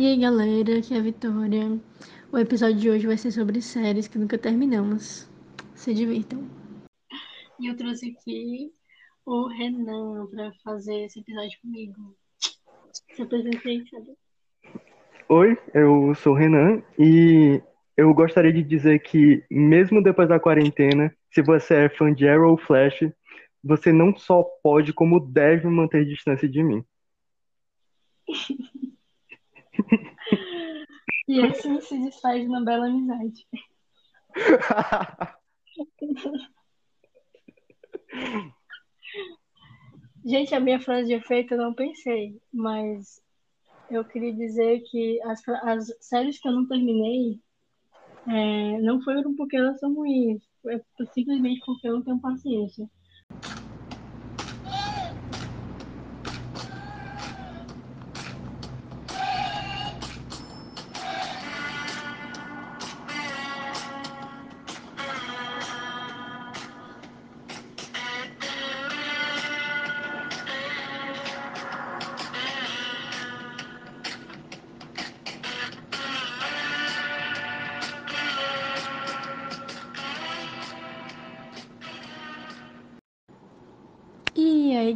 E aí galera, aqui é a Vitória. O episódio de hoje vai ser sobre séries que nunca terminamos. Se divirtam. E eu trouxe aqui o Renan para fazer esse episódio comigo. Se apresentei, sabe? Oi, eu sou o Renan e eu gostaria de dizer que, mesmo depois da quarentena, se você é fã de Arrow ou Flash, você não só pode, como deve manter distância de mim. E assim se desfaz de uma bela amizade. Gente, a minha frase de efeito eu não pensei, mas eu queria dizer que as, as séries que eu não terminei é, não foram porque elas são ruins, é simplesmente porque eu não tenho paciência.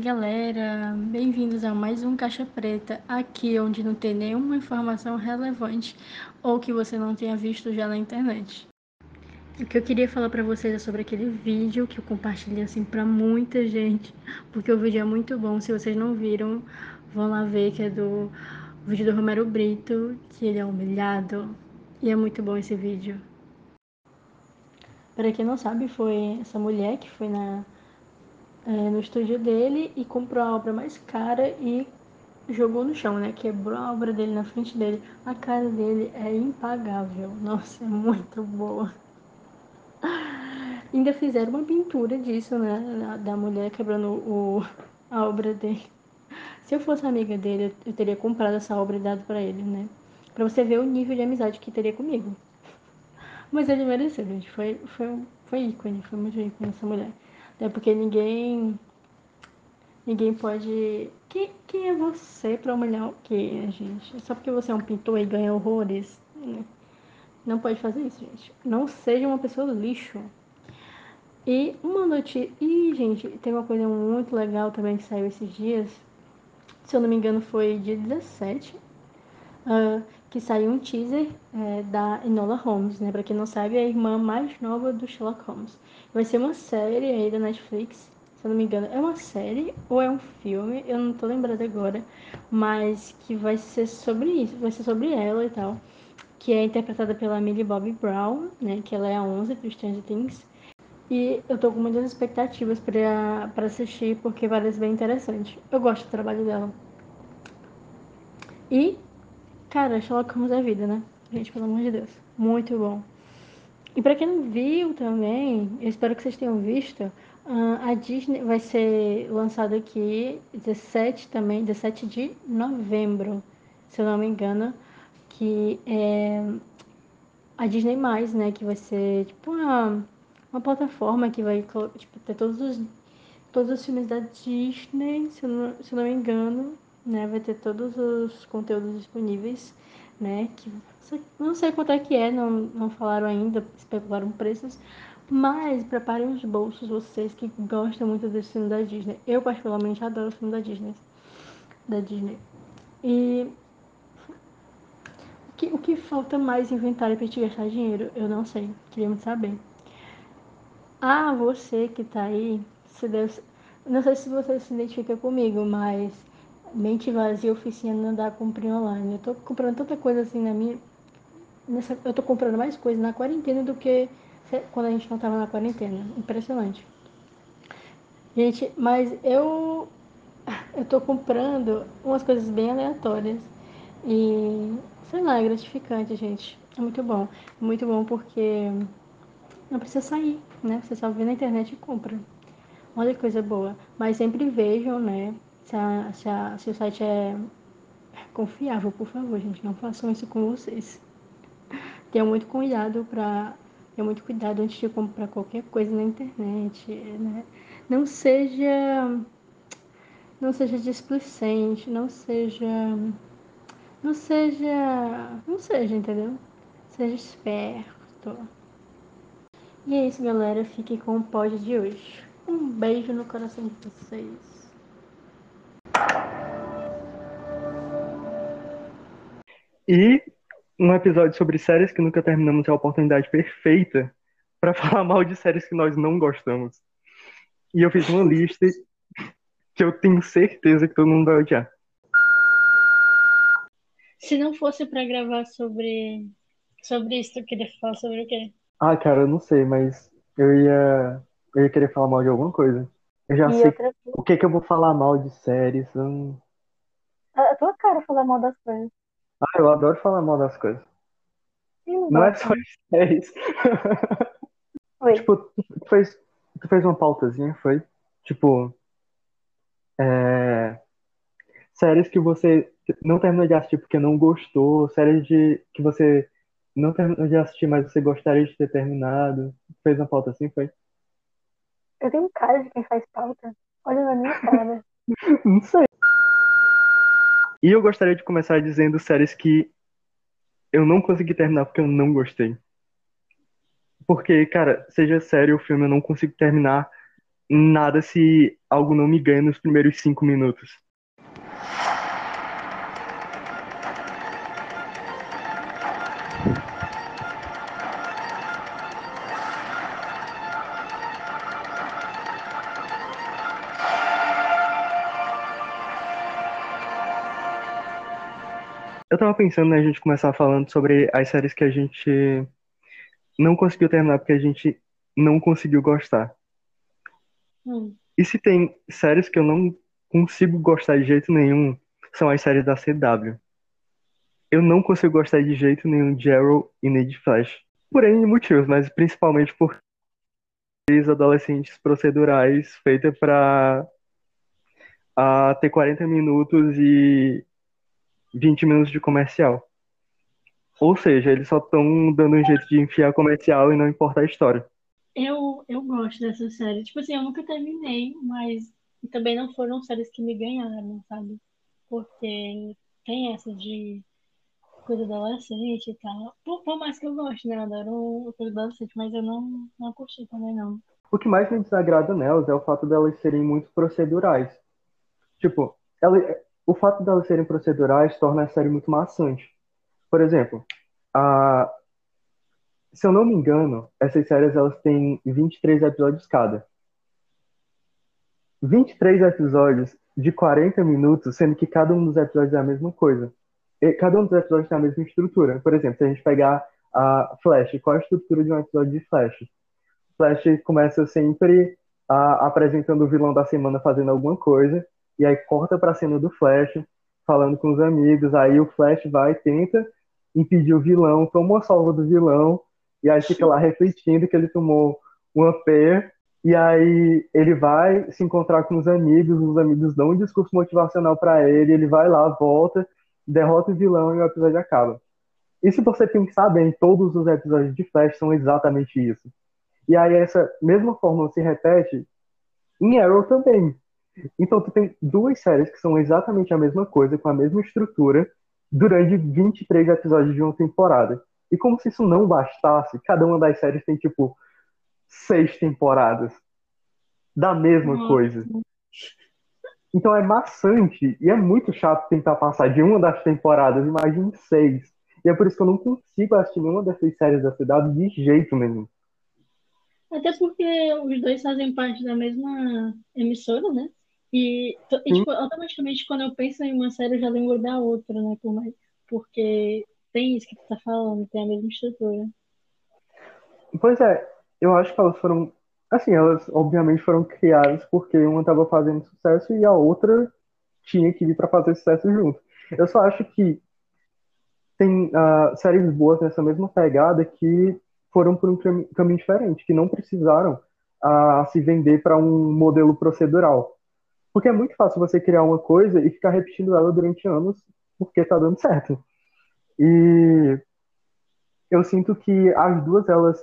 Galera, bem-vindos a mais um Caixa Preta, aqui onde não tem nenhuma informação relevante ou que você não tenha visto já na internet. O que eu queria falar para vocês é sobre aquele vídeo que eu compartilhei assim para muita gente, porque o vídeo é muito bom. Se vocês não viram, vão lá ver que é do vídeo do Romero Brito, que ele é humilhado. E é muito bom esse vídeo. Para quem não sabe, foi essa mulher que foi na é, no estúdio dele e comprou a obra mais cara e jogou no chão, né? Quebrou a obra dele na frente dele. A cara dele é impagável. Nossa, é muito boa. Ainda fizeram uma pintura disso, né? Da mulher quebrando o, a obra dele. Se eu fosse amiga dele, eu teria comprado essa obra e dado para ele, né? Pra você ver o nível de amizade que teria comigo. Mas ele mereceu, gente. Foi, foi, foi ícone, foi muito ícone essa mulher. Até porque ninguém. Ninguém pode. Quem, quem é você para humilhar o quê, gente? Só porque você é um pintor e ganha horrores. Né? Não pode fazer isso, gente. Não seja uma pessoa lixo. E uma notícia. E, gente, tem uma coisa muito legal também que saiu esses dias. Se eu não me engano, foi dia 17. Uh, que saiu um teaser é, da Enola Holmes, né? Pra quem não sabe, é a irmã mais nova do Sherlock Holmes. Vai ser uma série aí da Netflix, se eu não me engano. É uma série ou é um filme? Eu não tô lembrada agora. Mas que vai ser sobre isso, vai ser sobre ela e tal. Que é interpretada pela Millie Bobby Brown, né? Que ela é a 11 do Stranger Things. E eu tô com muitas expectativas pra assistir, porque parece bem interessante. Eu gosto do trabalho dela. E Cara, Sherlock Holmes é vida, né? Gente, pelo amor de Deus. Muito bom. E para quem não viu também, eu espero que vocês tenham visto, a Disney vai ser lançada aqui 17 também, 17 de novembro, se eu não me engano, que é a Disney+, né, que vai ser tipo uma, uma plataforma que vai tipo, ter todos os, todos os filmes da Disney, se eu não, se eu não me engano, né? Vai ter todos os conteúdos disponíveis, né? Que não sei quanto é que é, não, não falaram ainda, especularam preços, mas preparem os bolsos vocês que gostam muito desse filme da Disney. Eu particularmente adoro o filme da Disney, da Disney. E o que, o que falta mais inventário para te gastar dinheiro? Eu não sei, queria muito saber. Ah, você que tá aí, se não sei se você se identifica comigo, mas mente vazia, oficina não dá cumprir online. Eu tô comprando tanta coisa assim na minha. Nessa, eu tô comprando mais coisa na quarentena do que quando a gente não tava na quarentena. Impressionante. Gente, mas eu. Eu tô comprando umas coisas bem aleatórias. E. Sei lá, é gratificante, gente. É muito bom. Muito bom porque. Não precisa sair, né? Você só vê na internet e compra. Olha que coisa boa. Mas sempre vejam, né? Se, a, se, a, se o site é confiável, por favor, gente, não façam isso com vocês. Tenham muito cuidado para Tenha muito cuidado antes de comprar qualquer coisa na internet, né? Não seja não seja displicente, não seja Não seja. Não seja, entendeu? Seja esperto. E é isso, galera. Fiquem com o pod de hoje. Um beijo no coração de vocês. E um episódio sobre séries que nunca terminamos é a oportunidade perfeita para falar mal de séries que nós não gostamos. E eu fiz uma lista que eu tenho certeza que todo mundo vai odiar. Se não fosse para gravar sobre sobre isso, tu queria falar sobre o quê? Ah, cara, eu não sei, mas eu ia eu ia querer falar mal de alguma coisa. Eu já E sei outra o que que eu vou falar mal de séries. hum. A tua cara falar mal das coisas. Ah, eu adoro falar mal das coisas. Eu Não é só de séries. Tipo, tu fez, tu fez uma pautazinha, foi? Tipo, é, séries que você não terminou de assistir porque não gostou, séries de, que você não terminou de assistir, mas você gostaria de ter terminado. Fez uma pauta assim, foi? Eu tenho cara de quem faz pauta. Olha na minha cara. Não sei. E eu gostaria de começar dizendo séries que eu não consegui terminar porque eu não gostei. Porque, cara, seja sério o filme, eu não consigo terminar nada se algo não me ganha nos primeiros cinco minutos. Eu tava pensando, né, a gente começar falando sobre as séries que a gente não conseguiu terminar porque a gente não conseguiu gostar. Hum. E se tem séries que eu não consigo gostar de jeito nenhum, são as séries da CW. Eu não consigo gostar de jeito nenhum de Arrow e nem de Flash. Por N motivos, mas principalmente por adolescentes procedurais feitas pra ah, ter 40 minutos e 20 minutos de comercial. Ou seja, eles só estão dando um jeito de enfiar comercial e não importa a história. Eu, eu gosto dessa série. Tipo assim, eu nunca terminei, mas também não foram séries que me ganharam, sabe? Porque tem essa de coisa adolescente e tal. Por, por mais que eu goste, né? Eu adoro coisa adolescente, mas eu não, não curti também, não. O que mais me desagrada nelas é o fato delas serem muito procedurais. Tipo, ela- o fato delas serem procedurais torna a série muito maçante. Por exemplo, a, se eu não me engano, essas séries elas têm 23 episódios cada. 23 episódios de 40 minutos, sendo que cada um dos episódios é a mesma coisa. E cada um dos episódios tem a mesma estrutura. Por exemplo, se a gente pegar a Flash, qual é a estrutura de um episódio de Flash? Flash começa sempre ah, apresentando o vilão da semana fazendo alguma coisa, e aí corta pra cena do Flash, falando com os amigos, aí o Flash vai e tenta impedir o vilão, toma uma salva do vilão, e aí fica lá refletindo que ele tomou uma P, e aí ele vai se encontrar com os amigos, os amigos dão um discurso motivacional pra ele, ele vai lá, volta, derrota o vilão e o episódio acaba. E se você pensar bem, todos os episódios de Flash são exatamente isso. E aí essa mesma fórmula se repete em Arrow também. Então tu tem duas séries que são exatamente a mesma coisa, com a mesma estrutura, durante 23 episódios de uma temporada. E como se isso não bastasse, cada uma das séries tem tipo seis temporadas da mesma Nossa. coisa. Então é maçante e é muito chato tentar passar de uma das temporadas, imagine seis. E é por isso que eu não consigo assistir nenhuma dessas séries da CW de jeito nenhum. Até porque os dois fazem parte da mesma emissora, né? E, e, Sim. tipo, automaticamente quando eu penso em uma série, eu já lembro da outra, né? Por mais, porque tem isso que tu tá falando, tem a mesma estrutura. Pois é, eu acho que elas foram. Assim, elas obviamente foram criadas porque uma estava fazendo sucesso e a outra tinha que vir para fazer sucesso junto. Eu só acho que tem ah, séries boas nessa mesma pegada que foram por um cami- caminho diferente, que não precisaram ah, se vender para um modelo procedural. Porque é muito fácil você criar uma coisa e ficar repetindo ela durante anos porque tá dando certo. E eu sinto que as duas elas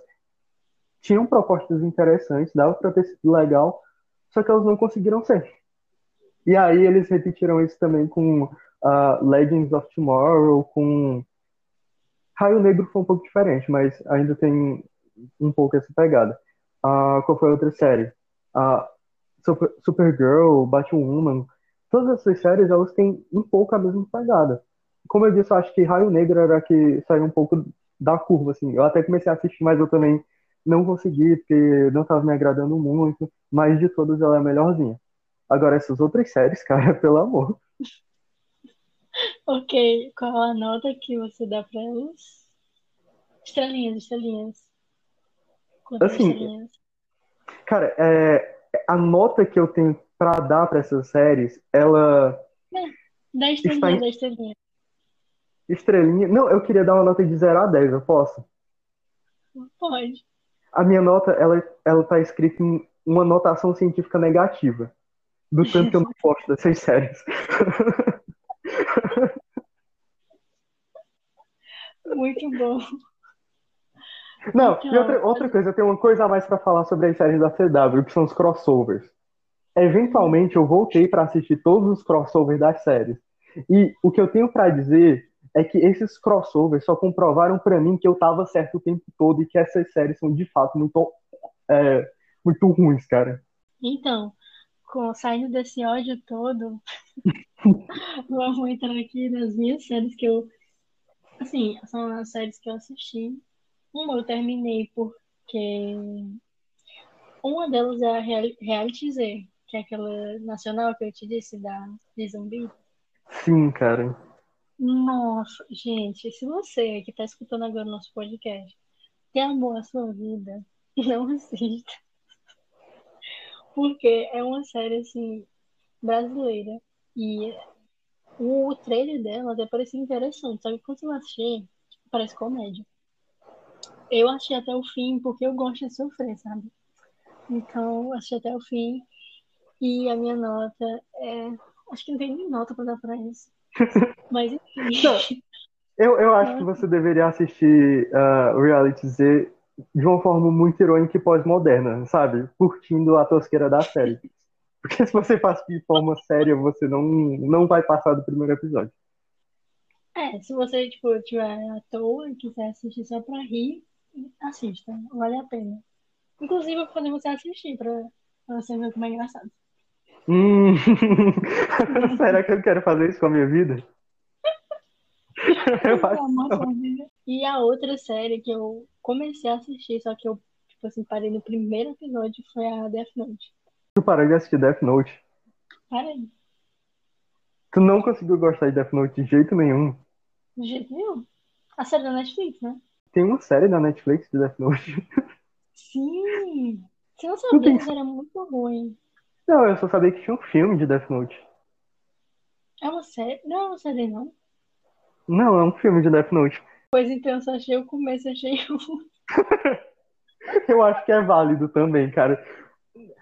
tinham propostas interessantes, dava para ter sido legal, só que elas não conseguiram ser. E aí eles repetiram isso também com uh, Legends of Tomorrow, com Raio Negro foi um pouco diferente, mas ainda tem um pouco essa pegada. Uh, qual foi a outra série? Uh, Super, Supergirl, Batwoman, todas essas séries elas têm um pouco a mesma pegada. Como eu disse, eu acho que Raio Negro era a que saiu um pouco da curva, assim. Eu até comecei a assistir, mas eu também não consegui, porque não estava me agradando muito, mas de todas ela é a melhorzinha. Agora, essas outras séries, cara, pelo amor. Ok, qual a nota que você dá para elas? Estrelinhas, estrelinhas. Quantas assim, estrelinhas? Cara, é, a nota que eu tenho para dar para essas séries, ela. É, dá estrelinha, em... dá estrelinha. Estrelinha. Não, eu queria dar uma nota de 0 a 10, eu posso? Pode. A minha nota, ela, ela tá escrita em uma notação científica negativa. Do tanto que eu não gosto dessas séries. Muito bom. Não, e outra, outra coisa, eu tenho uma coisa a mais para falar sobre as séries da CW, que são os crossovers. Eventualmente eu voltei para assistir todos os crossovers das séries. E o que eu tenho para dizer é que esses crossovers só comprovaram para mim que eu tava certo o tempo todo e que essas séries são de fato muito, é, muito ruins, cara. Então, com, saindo desse ódio todo, vamos entrar aqui nas minhas séries que eu. Assim, são as séries que eu assisti. Uma eu terminei porque. Uma delas é a Reality Z, que é aquela nacional que eu te disse, da, de zumbi. Sim, cara. Nossa, gente, se você que está escutando agora o nosso podcast tem amor à sua vida, não assista. Porque é uma série, assim, brasileira. E o trailer dela até parecia interessante. Só que quando você assistir, parece comédia. Eu achei até o fim, porque eu gosto de sofrer, sabe? Então, achei até o fim. E a minha nota é. Acho que não tem nem nota pra dar pra isso. Mas enfim. Eu, eu acho que você deveria assistir uh, Reality Z de uma forma muito irônica e pós-moderna, sabe? Curtindo a tosqueira da série. Porque se você faz de forma séria, você não, não vai passar do primeiro episódio. É, se você, tipo, tiver à toa e quiser assistir só pra rir, assista. Vale a pena. Inclusive, eu vou fazer você assistir pra, pra você ver como é engraçado. Hum. Será que eu quero fazer isso com a minha vida? eu acho E a outra série que eu comecei a assistir, só que eu, tipo assim, parei no primeiro episódio, foi a Death Note. Tu parou de assistir Death Note? Parei. Tu não conseguiu gostar de Death Note de jeito nenhum? De jeito nenhum. A série da Netflix, né? Tem uma série da Netflix de Death Note. Sim! Você não sabia, tem... mas era muito ruim. Não, eu só sabia que tinha um filme de Death Note. É uma série? Não é uma série, não? Não, é um filme de Death Note. Pois então, eu só achei o começo, achei o. eu acho que é válido também, cara.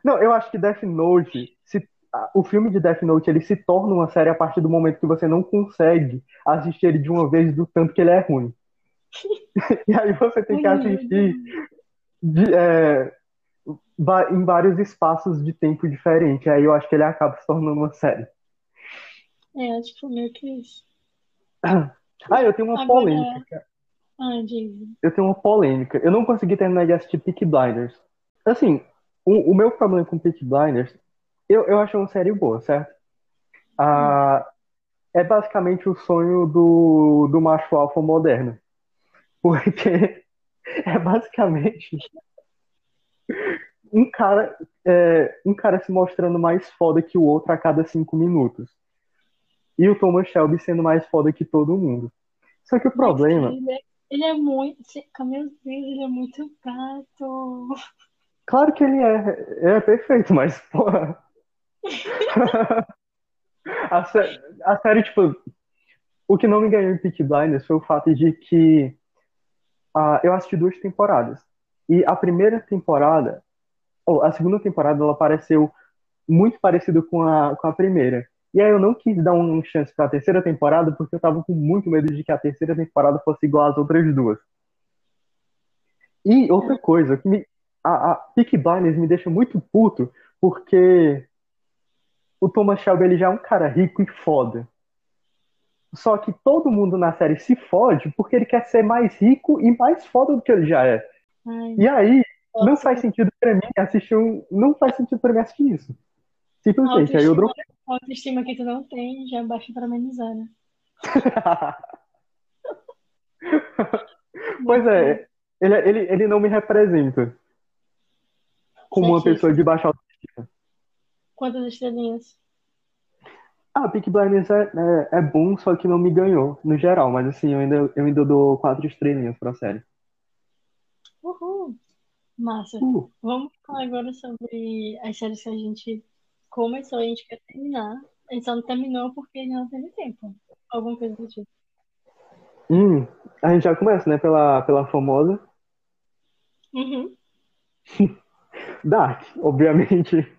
Não, eu acho que Death Note, se, o filme de Death Note, ele se torna uma série a partir do momento que você não consegue assistir ele de uma vez do tanto que ele é ruim. e aí você tem que assistir de, é, em vários espaços de tempo diferentes. Aí eu acho que ele acaba se tornando uma série. É, acho que foi meio que isso. Ah, eu tenho uma Agora... polêmica. Ah, diz. Eu tenho uma polêmica. Eu não consegui terminar de assistir Peaky Blinders. Assim, o, o meu problema com Peaky Blinders, eu, eu acho uma série boa, certo? Ah, é basicamente o sonho do, do macho alfa moderno. Porque é basicamente um cara, é, um cara se mostrando mais foda que o outro a cada cinco minutos. E o Thomas Shelby sendo mais foda que todo mundo. Só que o problema. Ele é, ele é muito. Meu Deus, ele é muito gato. Claro que ele é. É perfeito, mas, porra. a, série, a série, tipo. O que não me ganhou em Peaky Blinders foi o fato de que uh, eu assisti duas temporadas. E a primeira temporada a segunda temporada ela pareceu muito parecida com a, com a primeira. E aí eu não quis dar uma chance para a terceira temporada porque eu tava com muito medo de que a terceira temporada fosse igual às outras duas. E outra coisa, que me, a, a Peaky Blinders me deixa muito puto porque o Thomas Shelby ele já é um cara rico e foda. Só que todo mundo na série se fode porque ele quer ser mais rico e mais foda do que ele já é. Ai, E aí, não nossa, faz sentido pra mim assistir um. Não faz sentido pra mim assistir isso. Simplesmente. Aí eu dropei. autoestima que tu não tem, já baixa pra amenizar, né? Pois é, ele, ele, ele não me representa como uma pessoa de baixa autoestima. Quantas estrelinhas? Ah, Peaky Blinders é, é, é bom, só que não me ganhou, no geral. Mas assim, eu ainda, eu ainda dou quatro estrelinhas pra série. Uhul! Massa. Uh, Vamos falar agora sobre as séries que a gente começou e a gente quer terminar. A gente só não terminou porque não teve tempo. Alguma coisa do tipo. hum, a gente já começa, né, pela, pela famosa Uhum. Dark, obviamente.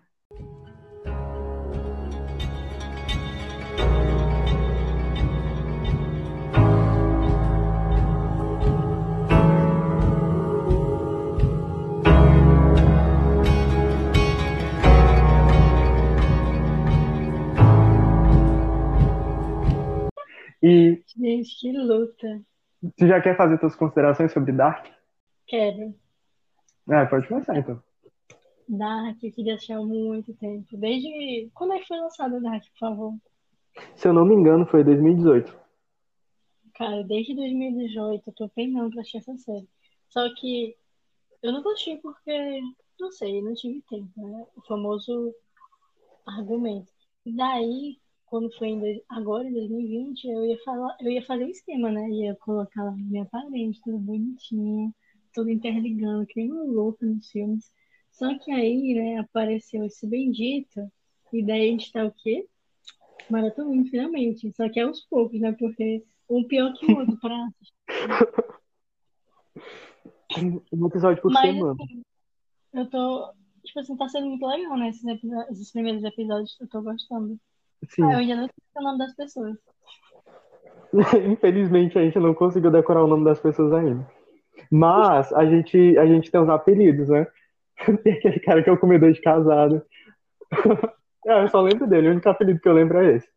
Gente, que luta. tu já quer fazer tuas considerações sobre Dark? Quero. Ah, pode começar então. Dark, eu queria assistir há muito tempo. Desde. Quando é que foi lançada Dark, por favor? Se eu não me engano, foi 2018. Cara, desde 2018 eu tô penando pra assistir essa série. Só que eu não tô assistindo porque, não sei, não tive tempo, né? O famoso argumento. E daí, quando foi em agora, em 2020, eu ia falar, eu ia fazer o esquema, né? Ia colocar lá minha parede, tudo bonitinho, tudo interligando, que nem um louco nos filmes. Só que aí, né, apareceu esse bendito, e daí a gente tá o quê? Maratonando finalmente. Só que é aos poucos, né? Porque um pior que o outro pra Um episódio por Mas semana. assim, eu tô. Tipo assim, tá sendo muito legal, né? Esses, esses primeiros episódios eu tô gostando. Sim. Ah, eu ainda não sei o nome das pessoas. Infelizmente a gente não conseguiu decorar o nome das pessoas ainda. Mas a gente, a gente tem os apelidos, né? Tem aquele cara que é o comedor de casado. É, eu só lembro dele, o único apelido que eu lembro é esse.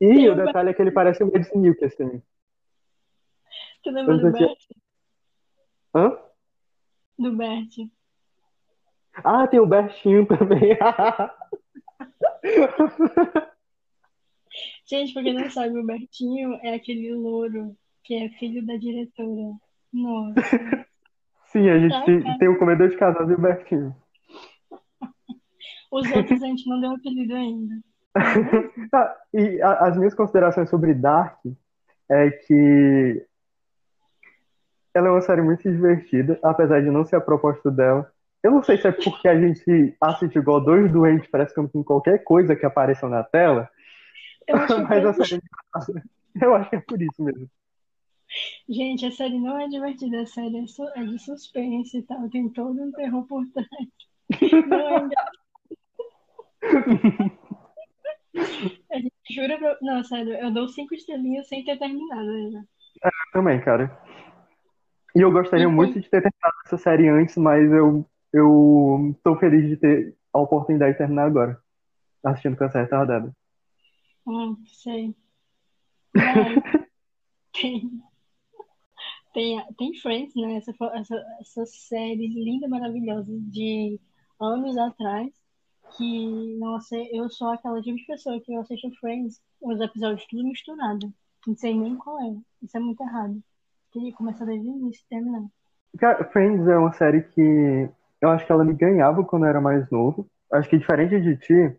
E Tem o detalhe é que ele parece o Mads Mikkelsen. Tu lembra Eu do Bert? Hã? Do Bert. Ah, tem o Bertinho também. Gente, pra quem não sabe, o Bertinho é aquele louro que é filho da diretora. Nossa. Sim, a gente Ai, tem, o comedor de casado e o Bertinho. Os outros a gente não deu apelido ainda. Tá, e a- as minhas considerações sobre Dark é que ela é uma série muito divertida, apesar de não ser a proposta dela. Eu não sei se é porque a gente assiste igual dois doentes, parece que em qualquer coisa que apareça na tela, Eu acho que mas a série é. Eu acho que é por isso mesmo. Gente, a série não é divertida, a série é, su- é de suspense e tal, tem todo um terror por trás. Não é A gente jura pra... Não, sério, eu dou cinco estrelinhas sem ter terminado ainda. Também, cara. E eu gostaria muito de ter terminado essa série antes, mas eu, eu tô feliz de ter a oportunidade de terminar agora. Assistindo com essa retardada. Hum, sei. Daí, tem, tem, tem Friends, né? Essa, essa, essa série linda, maravilhosa de anos atrás. Que, nossa, eu sou aquela tipo de pessoa que eu assisto Friends, os episódios tudo misturado. Não sei nem qual é. Isso é muito errado. Queria começar desde o início e terminar. Friends é uma série que eu acho que ela me ganhava quando eu era mais novo. Acho que diferente de ti,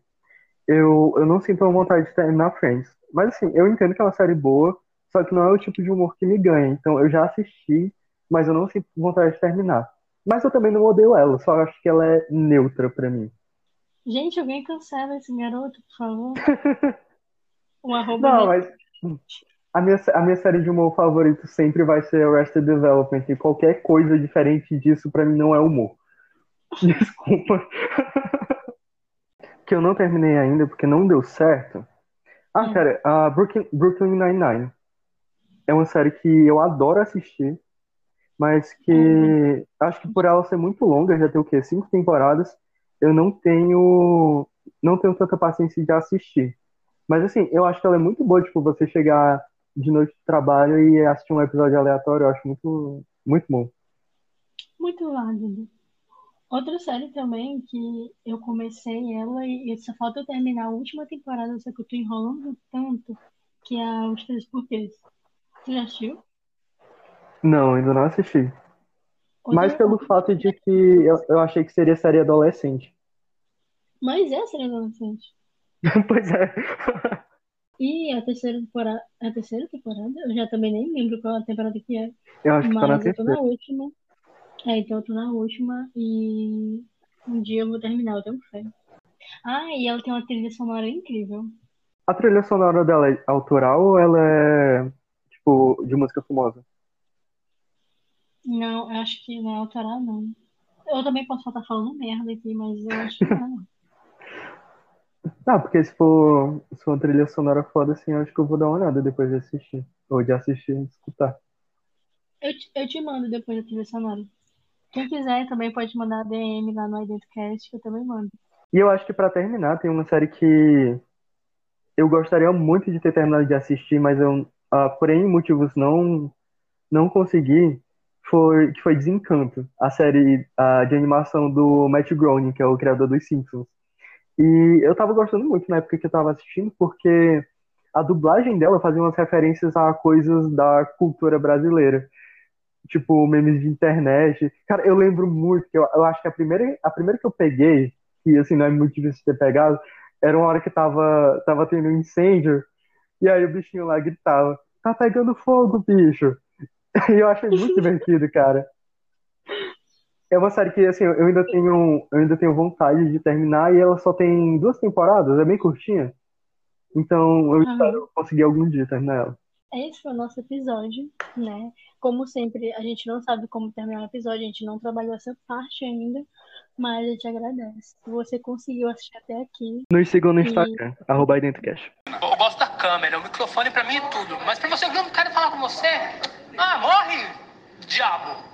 eu, eu não sinto vontade de terminar Friends. Mas assim, eu entendo que é uma série boa, só que não é o tipo de humor que me ganha. Então eu já assisti, mas eu não sinto vontade de terminar. Mas eu também não odeio ela, só acho que ela é neutra pra mim. Gente, alguém cancela esse garoto, por favor. O arroba Não, mas a minha, a minha série de humor favorito sempre vai ser Arrested Development. E qualquer coisa diferente disso, pra mim, não é humor. Desculpa. Que eu não terminei ainda porque não deu certo. Ah, Hum. cara, a Brooklyn, Brooklyn Nine-Nine é uma série que eu adoro assistir, mas que Uhum. acho que por ela ser muito longa, já tem o quê? Cinco temporadas, eu não tenho não tenho tanta paciência de assistir. Mas assim, eu acho que ela é muito boa, tipo, você chegar de noite de trabalho e assistir um episódio aleatório, eu acho muito, muito bom. Muito válido. Outra série também que eu comecei ela e só falta eu terminar a última temporada, só que eu tô enrolando tanto, que é a Os Três Porquês. Você já assistiu? Não, ainda não assisti. Outra- Mais pelo fato de que eu, eu achei que seria série adolescente. Mas é série adolescente. Pois é. E a terceira temporada. A terceira temporada? Eu já também nem lembro qual a temporada que é. Eu acho que tá na Mas eu tô terceira. na última. É, então eu tô na última e um dia eu vou terminar, eu tenho fé. Ah, e ela tem uma trilha sonora incrível. A trilha sonora dela é autoral ou ela é, tipo, de música famosa? Não, eu acho que não é autoral, não. Eu também posso estar falando merda aqui, mas eu acho que não. Ah, porque se for, se for uma trilha sonora foda, assim, eu acho que eu vou dar uma olhada depois de assistir. Ou de assistir e escutar. Eu te, eu te mando depois da trilha sonora. Quem quiser também pode mandar DM lá no IdentoCast, que eu também mando. E eu acho que pra terminar, tem uma série que eu gostaria muito de ter terminado de assistir, mas eu, ah, por motivos, não, não consegui, foi, que foi Desencanto, a série ah, de animação do Matt Groening, que é o criador dos Simpsons. E eu tava gostando muito na época que eu tava assistindo, porque a dublagem dela fazia umas referências a coisas da cultura brasileira. Tipo, memes de internet. Cara, eu lembro muito, que eu, eu acho que a primeira, a primeira que eu peguei, que assim, não é muito difícil de ter pegado, era uma hora que tava, tava tendo um incêndio, e aí o bichinho lá gritava, tá pegando fogo, bicho. E eu achei muito divertido, cara. É uma série que, assim, eu ainda tenho, eu ainda tenho vontade de terminar, e ela só tem duas temporadas, é bem curtinha. Então, eu Aham. espero conseguir algum dia terminar ela. Esse foi o nosso episódio, né? Como sempre, a gente não sabe como terminar o episódio, a gente não trabalhou essa parte ainda, mas a gente agradece. Se você conseguiu assistir até aqui, Nos sigam no E- Instagram, arroba IdentoCast. Eu gosto da câmera, o microfone pra mim é tudo. Mas pra você, eu não quero falar com você. Ah, morre, diabo!